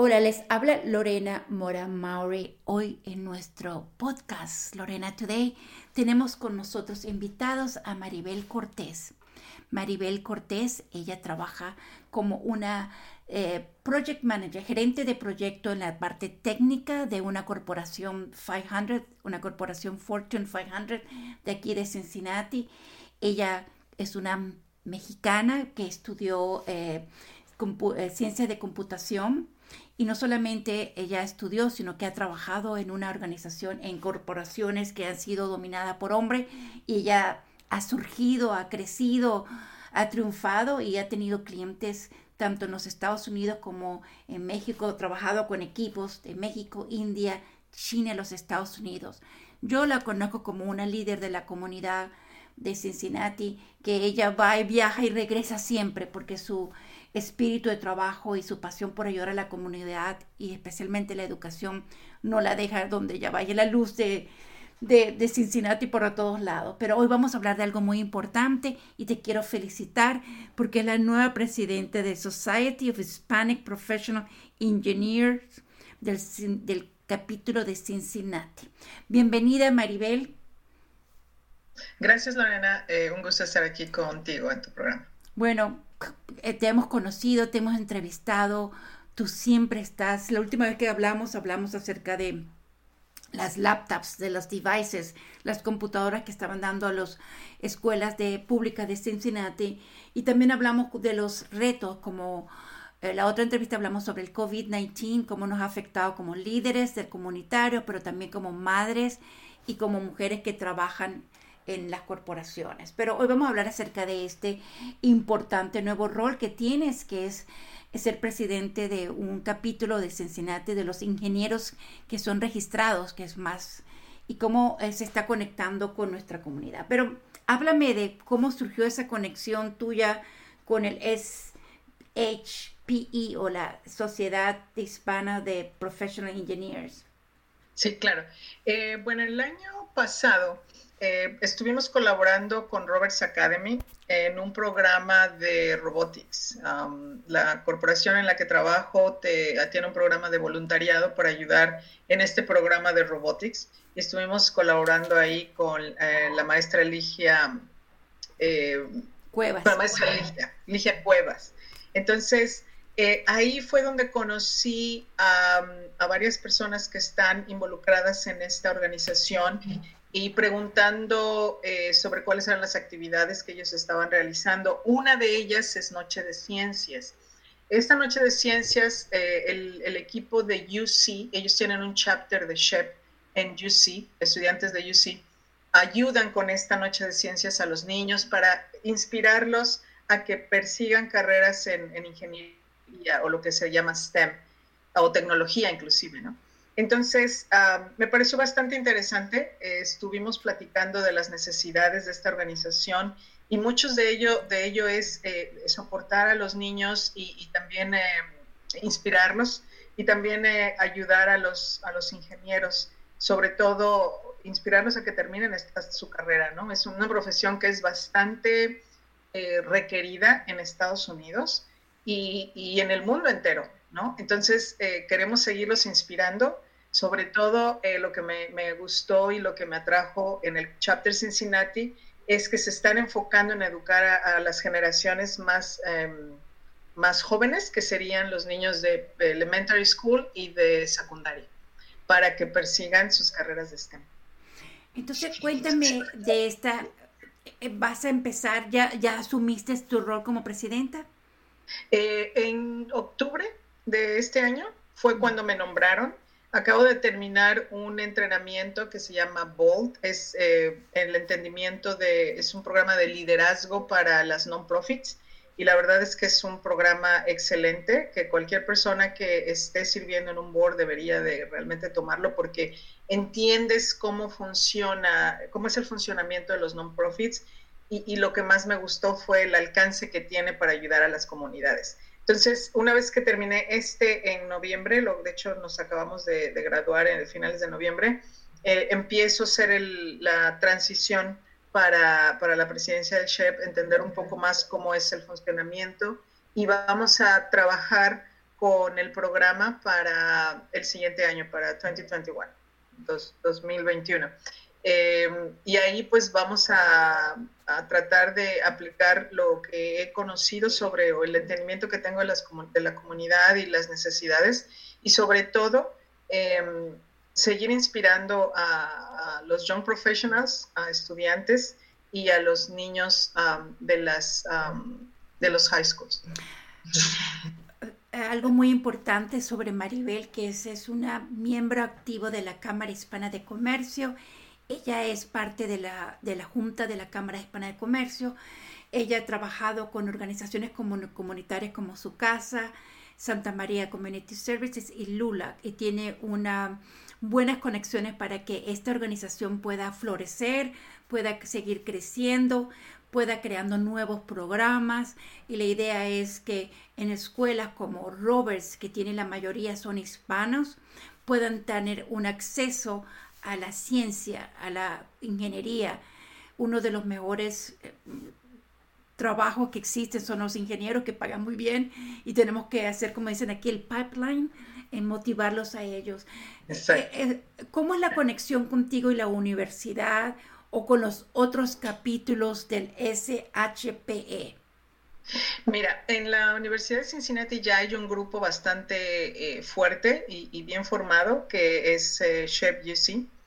Hola, les habla Lorena Mora Maury. Hoy en nuestro podcast Lorena Today tenemos con nosotros invitados a Maribel Cortés. Maribel Cortés, ella trabaja como una eh, project manager, gerente de proyecto en la parte técnica de una corporación 500, una corporación Fortune 500 de aquí de Cincinnati. Ella es una mexicana que estudió eh, eh, ciencia de computación y no solamente ella estudió, sino que ha trabajado en una organización, en corporaciones que han sido dominadas por hombres y ella ha surgido, ha crecido, ha triunfado y ha tenido clientes tanto en los Estados Unidos como en México, ha trabajado con equipos de México, India, China los Estados Unidos. Yo la conozco como una líder de la comunidad de Cincinnati, que ella va y viaja y regresa siempre porque su espíritu de trabajo y su pasión por ayudar a la comunidad y especialmente la educación no la deja donde ella vaya la luz de, de, Cincinnati por todos lados. Pero hoy vamos a hablar de algo muy importante y te quiero felicitar porque es la nueva presidenta de Society of Hispanic Professional Engineers del, del capítulo de Cincinnati. Bienvenida Maribel. Gracias Lorena, eh, un gusto estar aquí contigo en tu programa. Bueno, te hemos conocido, te hemos entrevistado, tú siempre estás. La última vez que hablamos, hablamos acerca de las laptops, de los devices, las computadoras que estaban dando a las escuelas de públicas de Cincinnati y también hablamos de los retos como eh, la otra entrevista hablamos sobre el COVID-19, cómo nos ha afectado como líderes del comunitario, pero también como madres y como mujeres que trabajan en las corporaciones. Pero hoy vamos a hablar acerca de este importante nuevo rol que tienes, que es ser presidente de un capítulo de Cincinnati de los ingenieros que son registrados, que es más, y cómo eh, se está conectando con nuestra comunidad. Pero háblame de cómo surgió esa conexión tuya con el SHPE o la Sociedad Hispana de Professional Engineers. Sí, claro. Eh, bueno, el año pasado eh, estuvimos colaborando con Roberts Academy en un programa de robotics. la corporación en la que trabajo tiene un programa de voluntariado para ayudar en este programa de robotics. Y estuvimos colaborando ahí con eh, la maestra Ligia eh, Cuevas. La maestra Ligia, Cuevas. Entonces, ahí fue donde conocí a, a, varias personas que están involucradas en esta organización y preguntando eh, sobre cuáles eran las actividades que ellos estaban realizando. Una de ellas es Noche de Ciencias. Esta Noche de Ciencias, eh, el, equipo de UC, ellos tienen un chapter de SHEP en UC, estudiantes de UC, ayudan con esta Noche de Ciencias a los niños para inspirarlos a que persigan carreras en, en ingeniería o lo que se llama STEM o tecnología inclusive, ¿no? Entonces, me pareció bastante interesante. estuvimos platicando de las necesidades de esta organización y muchos de ello, de ello es eh, soportar a los niños y, también eh, inspirarlos y también eh, ayudar a los, a los ingenieros, sobre todo inspirarlos a que terminen esta, su carrera, ¿no? Es una profesión que es bastante requerida en Estados Unidos y, y, en el mundo entero, ¿no? Entonces, queremos seguirlos inspirando sobre todo eh, lo que me, gustó y lo que me atrajo en el chapter Cincinnati es que se están enfocando en educar a, las generaciones más, em, más jóvenes, que serían los niños de elementary school y de secundaria, para que persigan sus carreras de STEM. Entonces, cuéntame de esta, eh, ¿vas a empezar, ya, ya asumiste tu rol como presidenta? Eh, en octubre de este año fue cuando me nombraron. Acabo de terminar un entrenamiento que se llama BOLT, es eh, el entendimiento de, es un programa de liderazgo para las non-profits y la verdad es que es un programa excelente que cualquier persona que esté sirviendo en un board debería de realmente tomarlo porque entiendes cómo funciona, cómo es el funcionamiento de los non-profits y, y lo que más me gustó fue el alcance que tiene para ayudar a las comunidades. Entonces, una vez que terminé este en noviembre, lo, de hecho nos acabamos de, graduar en finales de noviembre, eh, empiezo a hacer la transición para, la presidencia del SHEP, entender un poco más cómo es el funcionamiento y vamos a trabajar con el programa para el siguiente año, para 2021, 2021. Em, y ahí pues vamos a, tratar de aplicar lo que he conocido sobre el entendimiento que tengo de, las, de la comunidad y las necesidades y sobre todo em, seguir inspirando a, los young professionals, a estudiantes y a los niños de, las, de los high schools. Algo muy importante sobre Maribel, que es, es una miembro activo de la Cámara Hispana de Comercio ella es parte de la, de la Junta de la Cámara Hispana de Comercio. Ella ha trabajado con organizaciones comunitarias como Su Casa, Santa María Community Services y Lula, y tiene buenas conexiones para que esta organización pueda florecer, pueda seguir creciendo, pueda creando nuevos programas y la idea es que en escuelas como Roberts, que tiene la mayoría son hispanos, puedan tener un acceso a la ciencia, a la ingeniería. Uno de los mejores eh, trabajos que existen son los ingenieros que pagan muy bien y tenemos que hacer, como dicen aquí, el pipeline en motivarlos a ellos. Eh, eh, ¿Cómo es la conexión contigo y la universidad o con los otros capítulos del SHPE? Mira, en la Universidad de Cincinnati ya hay un grupo bastante fuerte y, bien formado que es eh, UC.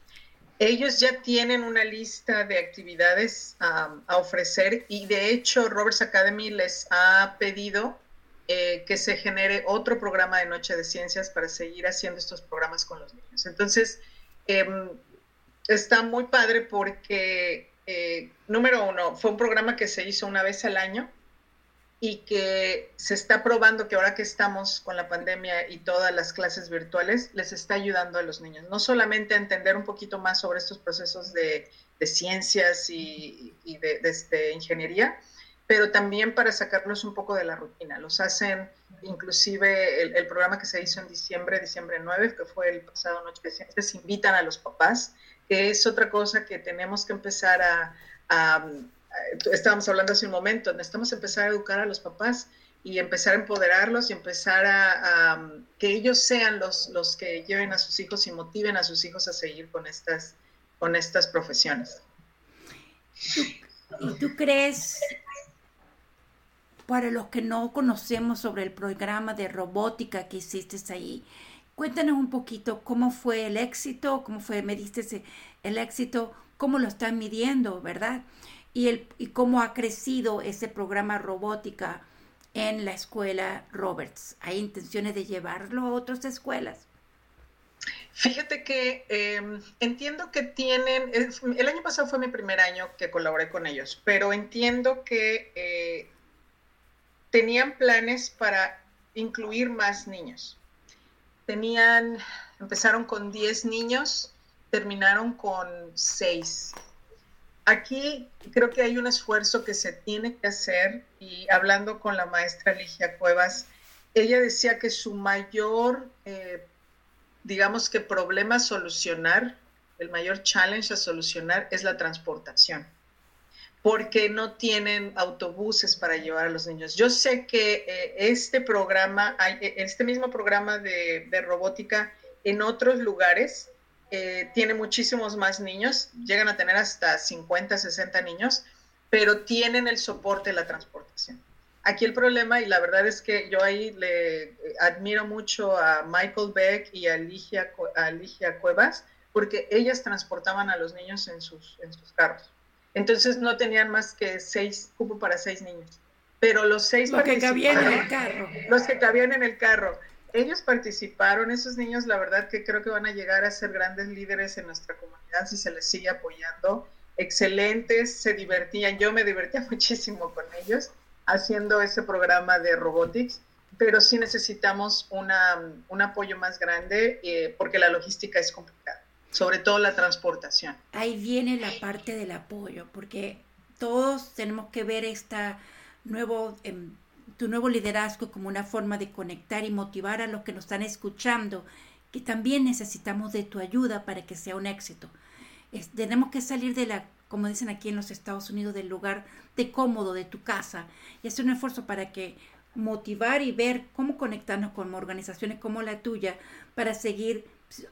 Ellos ya tienen una lista de actividades a ofrecer y de hecho Roberts Academy les ha pedido eh, que se genere otro programa de Noche de Ciencias para seguir haciendo estos programas con los niños. Entonces, em, está muy padre porque, eh, número uno, fue un programa que se hizo una vez al año y que se está probando que ahora que estamos con la pandemia y todas las clases virtuales, les está ayudando a los niños, no solamente a entender un poquito más sobre estos procesos de, ciencias y, de, este, ingeniería, pero también para sacarlos un poco de la rutina. Los hacen, inclusive el, programa que se hizo en diciembre, diciembre 9, que fue el pasado Noche de Ciencias, invitan a los papás, que es otra cosa que tenemos que empezar a eh, estábamos hablando hace un momento, necesitamos empezar a educar a los papás y empezar a empoderarlos y empezar a, que ellos sean los, los que lleven a sus hijos y motiven a sus hijos a seguir con estas, con estas profesiones. ¿Y tú crees, para los que no conocemos sobre el programa de robótica que hiciste ahí, cuéntanos un poquito cómo fue el éxito, cómo fue, me diste el éxito, cómo lo están midiendo, ¿verdad? Y, el, y cómo ha crecido ese programa robótica en la escuela Roberts. ¿Hay intenciones de llevarlo a otras escuelas? Fíjate que em, entiendo que tienen, el año pasado fue mi primer año que colaboré con ellos, pero entiendo que eh, tenían planes para incluir más niños. Tenían, empezaron con 10 niños, terminaron con 6 aquí creo que hay un esfuerzo que se tiene que hacer y hablando con la maestra Ligia Cuevas, ella decía que su mayor, eh, digamos que problema a solucionar, el mayor challenge a solucionar es la transportación, porque no tienen autobuses para llevar a los niños. Yo sé que eh, este programa, este mismo programa de robótica en otros lugares, eh, tiene muchísimos más niños, llegan a tener hasta 50, 60 niños, pero tienen el soporte de la transportación. Aquí el problema, y la verdad es que yo ahí le admiro mucho a Michael Beck y a Ligia, a Cuevas, porque ellas transportaban a los niños en sus, en sus carros. Entonces no tenían más que seis, cupo para seis niños. Pero los seis... Los que cabían en el carro. Los que cabían en el carro ellos participaron, esos niños la verdad que creo que van a llegar a ser grandes líderes en nuestra comunidad si se les sigue apoyando. Excelentes, se divertían, yo me divertía muchísimo con ellos haciendo ese programa de robotics, pero sí necesitamos una, un apoyo más grande eh, porque la logística es complicada, sobre todo la transportación. Ahí viene la parte del apoyo, porque todos tenemos que ver esta nuevo... Em, tu nuevo liderazgo como una forma de conectar y motivar a los que nos están escuchando, que también necesitamos de tu ayuda para que sea un éxito. tenemos que salir de la, como dicen aquí en los Estados Unidos, del lugar de cómodo de tu casa y hacer un esfuerzo para que motivar y ver cómo conectarnos con organizaciones como la tuya para seguir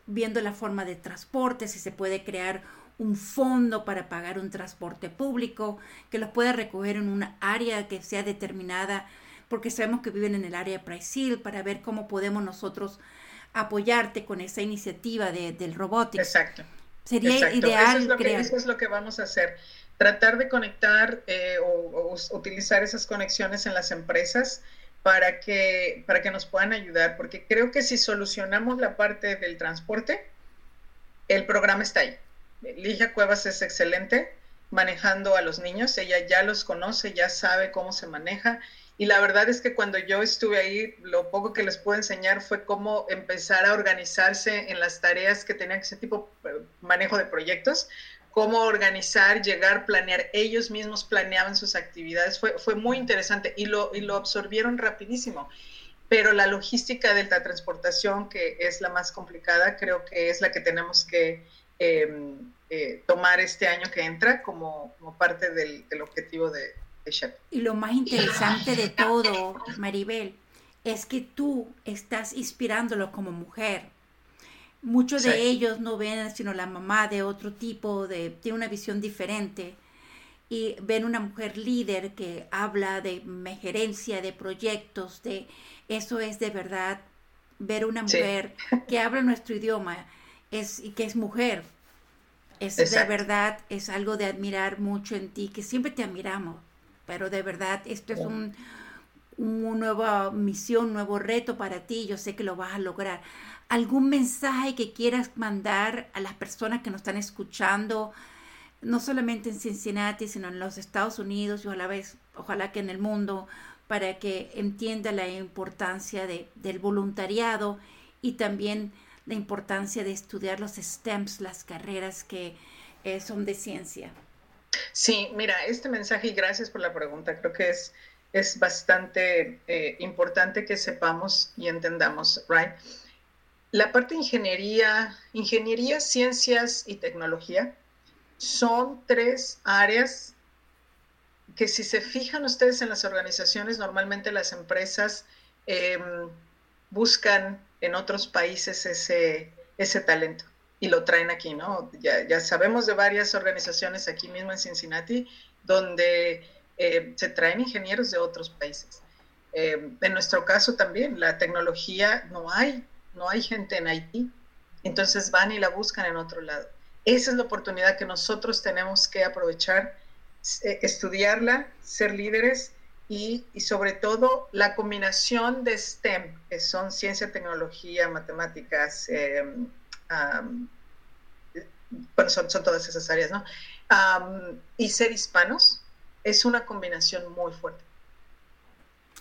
viendo la forma de transporte, si se puede crear un fondo para pagar un transporte público, que los pueda recoger en una área que sea determinada, porque sabemos que viven en el área de Price para ver cómo podemos nosotros apoyarte con esa iniciativa de, del robotics. Exacto. Sería ideal. Eso es, lo que, eso es lo que vamos a hacer. Tratar de conectar eh, o, utilizar esas conexiones en las empresas para que, para que nos puedan ayudar, porque creo que si solucionamos la parte del transporte, el programa está ahí. Ligia Cuevas es excelente manejando a los niños, ella ya los conoce, ya sabe cómo se maneja y la verdad es que cuando yo estuve ahí, lo poco que les puedo enseñar fue cómo empezar a organizarse en las tareas que tenían ese tipo de eh, manejo de proyectos, cómo organizar, llegar, planear. Ellos mismos planeaban sus actividades. Fue, fue muy interesante y lo, y lo absorbieron rapidísimo. Pero la logística de la transportación, que es la más complicada, creo que es la que tenemos que em, eh, tomar este año que entra como, como parte del objetivo de, y lo más interesante de todo, Maribel, es que tú estás inspirándolo como mujer. Muchos de ellos no ven sino la mamá de otro tipo, de, tiene una visión diferente y ven una mujer líder que habla de gerencia, de proyectos, de eso es de verdad ver una mujer que habla nuestro idioma es, y que es mujer. Es de verdad, es algo de admirar mucho en ti, que siempre te admiramos pero de verdad esto es un, una nueva misión, un nuevo reto para ti, yo sé que lo vas a lograr. ¿Algún mensaje que quieras mandar a las personas que nos están escuchando, no solamente en Cincinnati, sino en los Estados Unidos y a la vez, ojalá que en el mundo, para que entienda la importancia de, del voluntariado y también la importancia de estudiar los STEMs, las carreras que eh, son de ciencia? Sí, mira, este mensaje y gracias por la pregunta, creo que es, es bastante eh, importante que sepamos y entendamos, right? La parte de ingeniería, ingeniería, ciencias y tecnología son tres áreas que si se fijan ustedes en las organizaciones, normalmente las empresas em, buscan en otros países ese, ese talento y lo traen aquí, ¿no? Ya, ya sabemos de varias organizaciones aquí mismo en Cincinnati donde eh, se traen ingenieros de otros países. Eh, en nuestro caso también, la tecnología no hay, no hay gente en Haití, entonces van y la buscan en otro lado. Esa es la oportunidad que nosotros tenemos que aprovechar, eh, estudiarla, ser líderes y, y, sobre todo la combinación de STEM, que son ciencia, tecnología, matemáticas, bueno, son, todas esas áreas, ¿no? y ser hispanos es una combinación muy fuerte.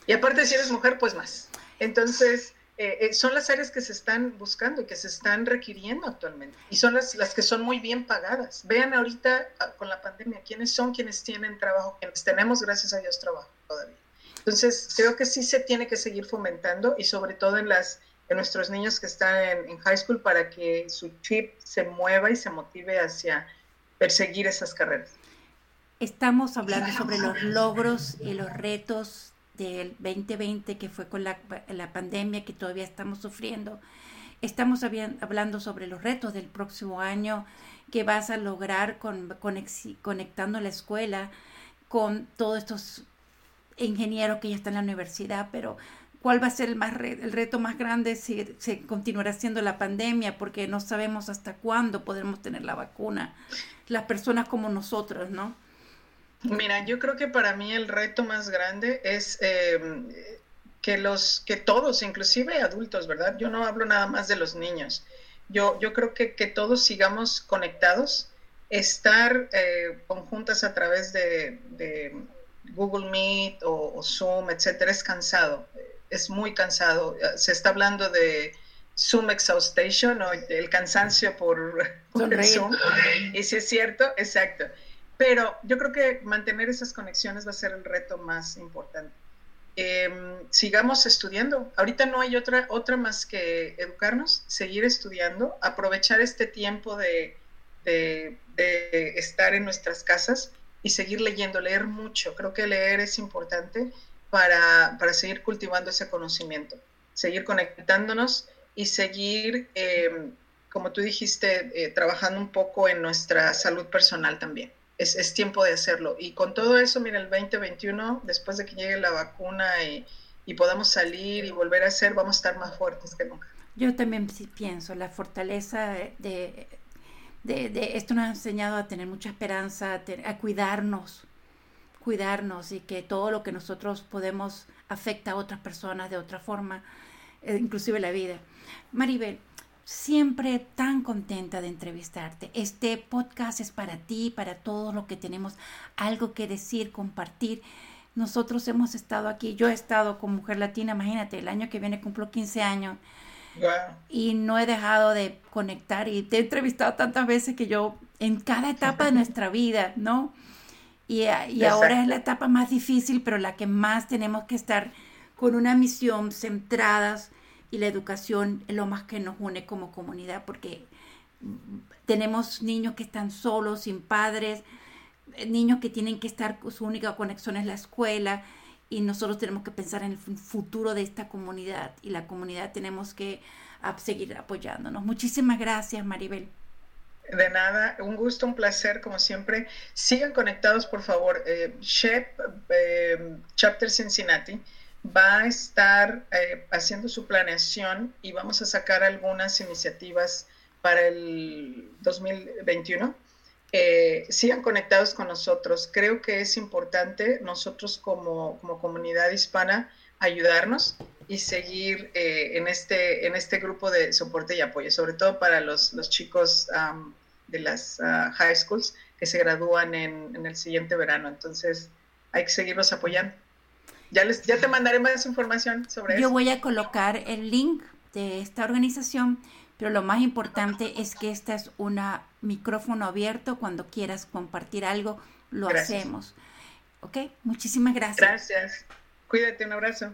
Y aparte, si eres mujer, pues más. Entonces, eh, eh, son las áreas que se están buscando y que se están requiriendo actualmente. Y son las, las que son muy bien pagadas. Vean ahorita ah, con la pandemia quiénes son quienes tienen trabajo, quienes tenemos, gracias a Dios, trabajo todavía. Entonces, creo que sí se tiene que seguir fomentando y sobre todo en las de nuestros niños que están en, high school para que su chip se mueva y se motive hacia perseguir esas carreras. Estamos hablando sobre los logros y los retos del 2020 que fue con la, la pandemia que todavía estamos sufriendo. Estamos hablando sobre los retos del próximo año que vas a lograr con, conectando la escuela con todos estos ingenieros que ya están en la universidad, pero cuál va a ser el, más el reto más grande si se continuará siendo la pandemia, porque no sabemos hasta cuándo podremos tener la vacuna, las personas como nosotros, ¿no? Mira, yo creo que para mí el reto más grande es em, que los, que todos, inclusive adultos, ¿verdad? Yo no hablo nada más de los niños. Yo, yo creo que, que todos sigamos conectados, estar eh, conjuntas a través de, Google Meet o, Zoom, etcétera, es cansado es muy cansado. Se está hablando de Zoom exhaustion o el cansancio por, el Zoom. Y si es cierto, exacto. Pero yo creo que mantener esas conexiones va a ser el reto más importante. Em, sigamos estudiando. Ahorita no hay otra, otra más que educarnos, seguir estudiando, aprovechar este tiempo de, de, de estar en nuestras casas y seguir leyendo, leer mucho. Creo que leer es importante para, para seguir cultivando ese conocimiento, seguir conectándonos y seguir, em, como tú dijiste, eh, trabajando un poco en nuestra salud personal también. Es, es, tiempo de hacerlo. Y con todo eso, mira, el 2021, después de que llegue la vacuna y, y podamos salir y volver a hacer, vamos a estar más fuertes que nunca. Yo también pienso, la fortaleza de, de, de, esto nos ha enseñado a tener mucha esperanza, a, a, cuidarnos, cuidarnos y que todo lo que nosotros podemos afecta a otras personas de otra forma, eh, inclusive la vida. Maribel, siempre tan contenta de entrevistarte. Este podcast es para ti, para todos los que tenemos algo que decir, compartir. Nosotros hemos estado aquí, yo he estado con Mujer Latina, imagínate, el año que viene cumplo 15 años y no he dejado de conectar y te he entrevistado tantas veces que yo en cada etapa de nuestra vida, ¿no? Y, y ahora es la etapa más difícil, pero la que más tenemos que estar con una misión centradas y la educación es lo más que nos une como comunidad porque tenemos niños que están solos, sin padres, niños que tienen que estar, su única conexión es la escuela, y nosotros tenemos que pensar en el futuro de esta comunidad y la comunidad tenemos que seguir apoyándonos. Muchísimas gracias, Maribel. De nada, un gusto, un placer, como siempre. Sigan conectados, por favor. Eh, SHEP, eh, Chapter Cincinnati, va a estar eh, haciendo su planeación y vamos a sacar algunas iniciativas para el 2021 eh, sigan conectados con nosotros. Creo que es importante nosotros como, como comunidad hispana ayudarnos y seguir eh, en, este, en este grupo de soporte y apoyo, sobre todo para los, los chicos um, de las uh, high schools que se gradúan en, en, el siguiente verano. Entonces, hay que seguirlos apoyando. Ya, les, ya te mandaré más información sobre Yo eso. Yo voy a colocar el link de esta organización pero lo más importante es que este es un micrófono abierto. Cuando quieras compartir algo, lo gracias. hacemos. ¿Ok? Muchísimas gracias. Gracias. Cuídate, un abrazo.